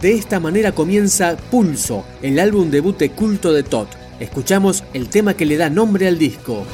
De esta manera comienza Pulso, el álbum debut de culto de Todd. Escuchamos el tema que le da nombre al disco.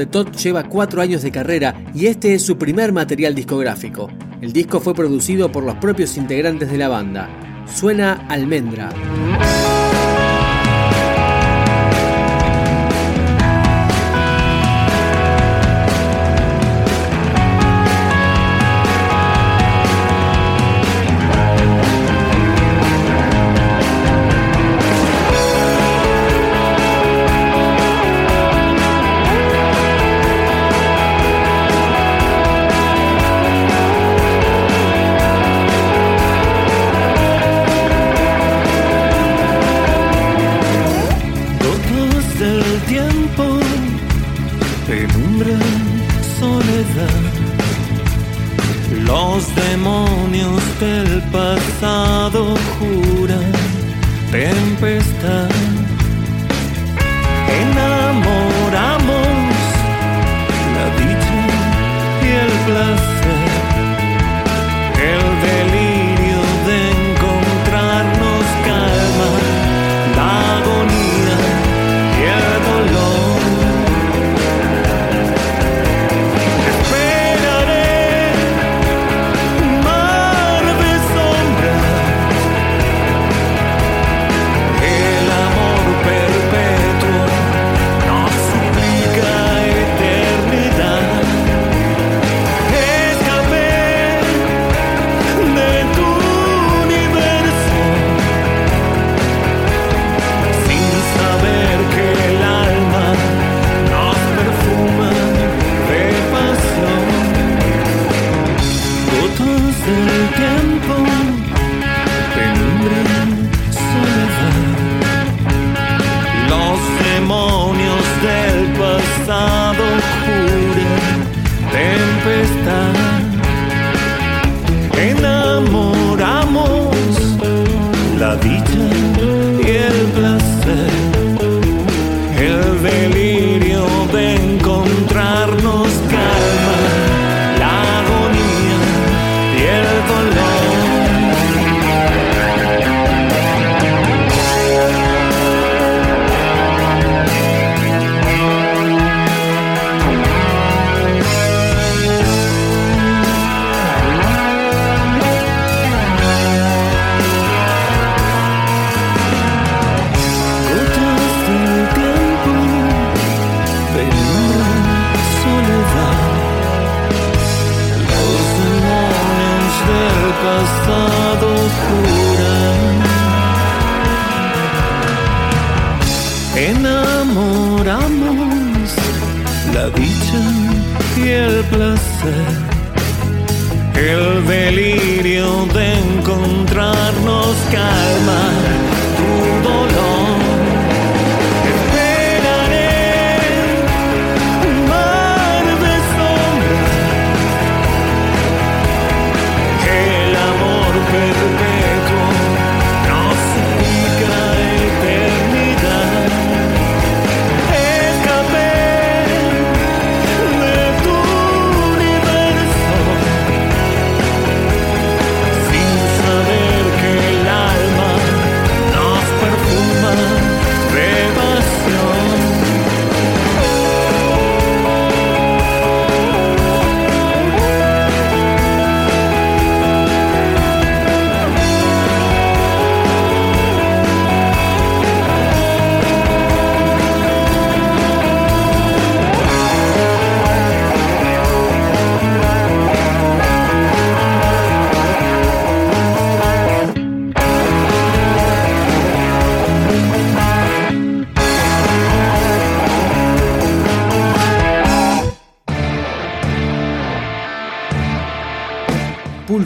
De Todd lleva cuatro años de carrera y este es su primer material discográfico. El disco fue producido por los propios integrantes de la banda. Suena Almendra. tempestad. En Biten, hjälplöse, helvelig el delirio de encontrarnos calma,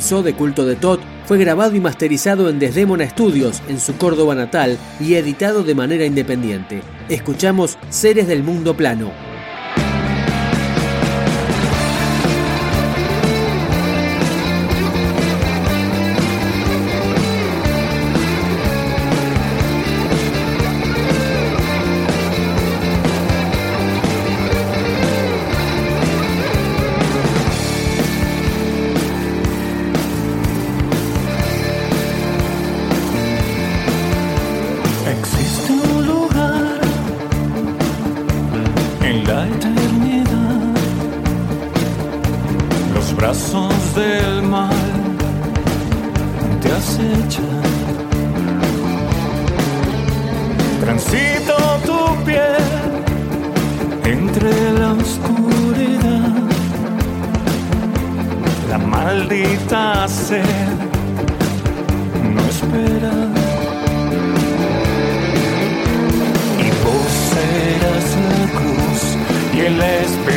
De culto de Todd fue grabado y masterizado en Desdemona Studios, en su Córdoba natal, y editado de manera independiente. Escuchamos Seres del Mundo Plano. la eternidad los brazos del mal te acechan. Transito tu piel entre la oscuridad, la maldita sed cruz y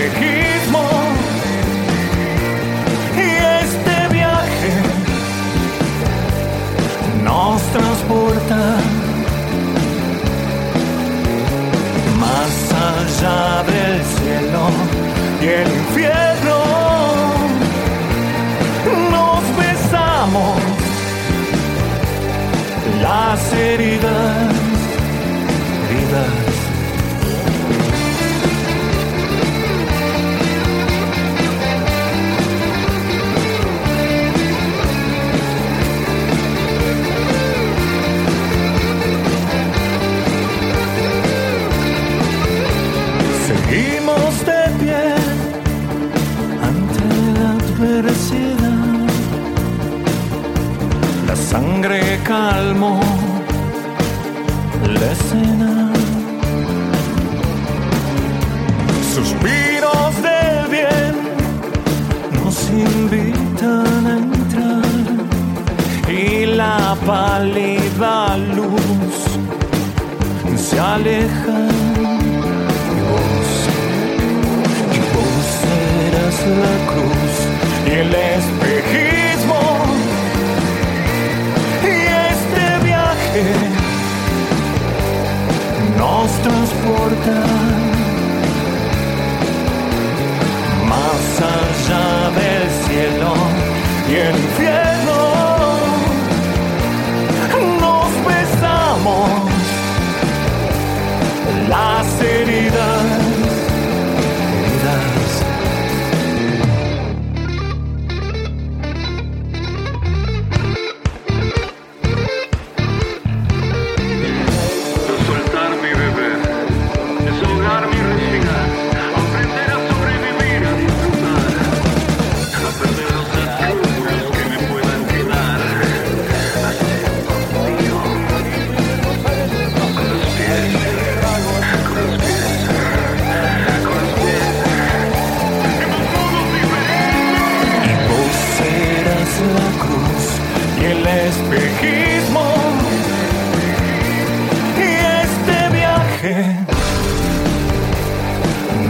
sangre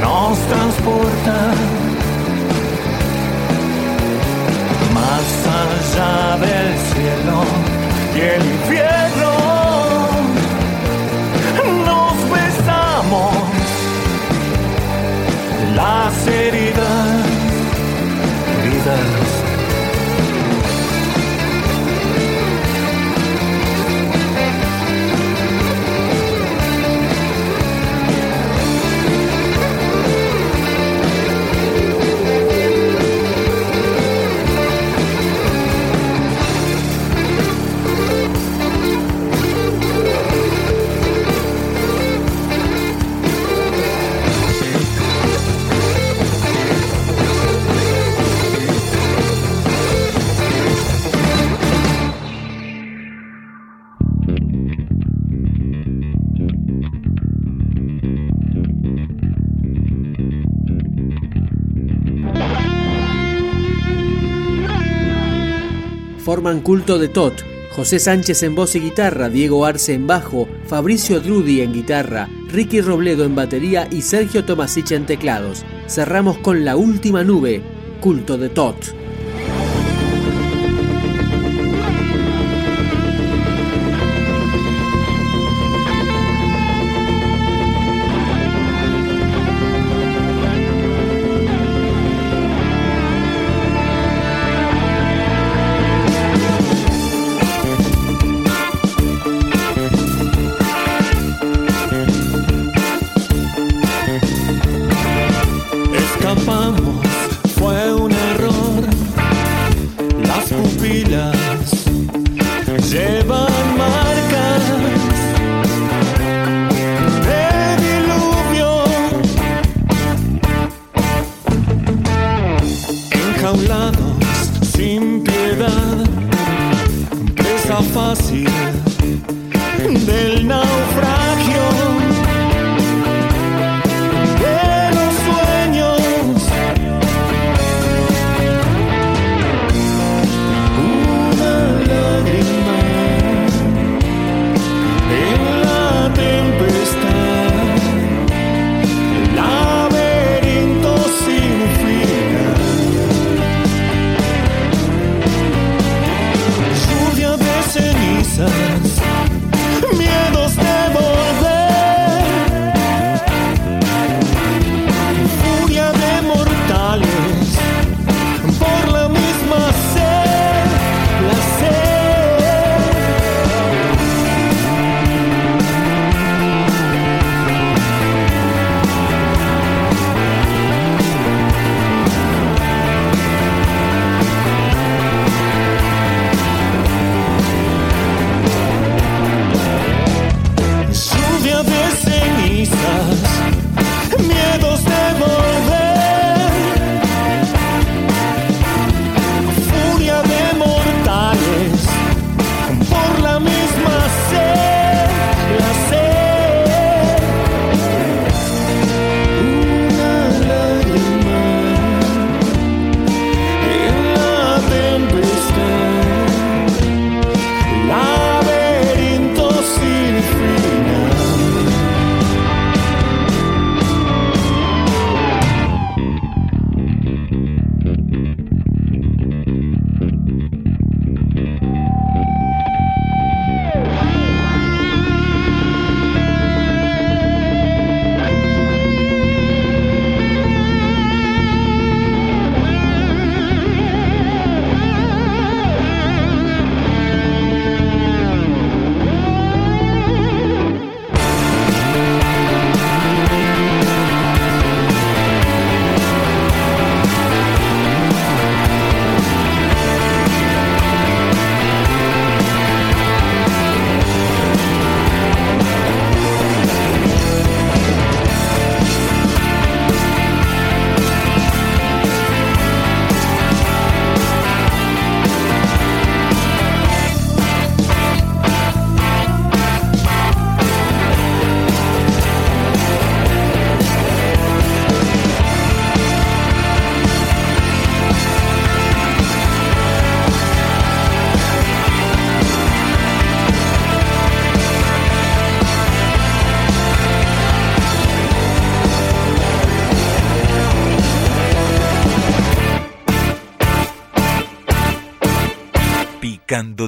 nos transporta más allá del cielo y el. Forman culto de Tot, José Sánchez en voz y guitarra, Diego Arce en bajo, Fabricio Drudi en guitarra, Ricky Robledo en batería y Sergio Tomasich en teclados. Cerramos con La Última Nube, culto de Tot.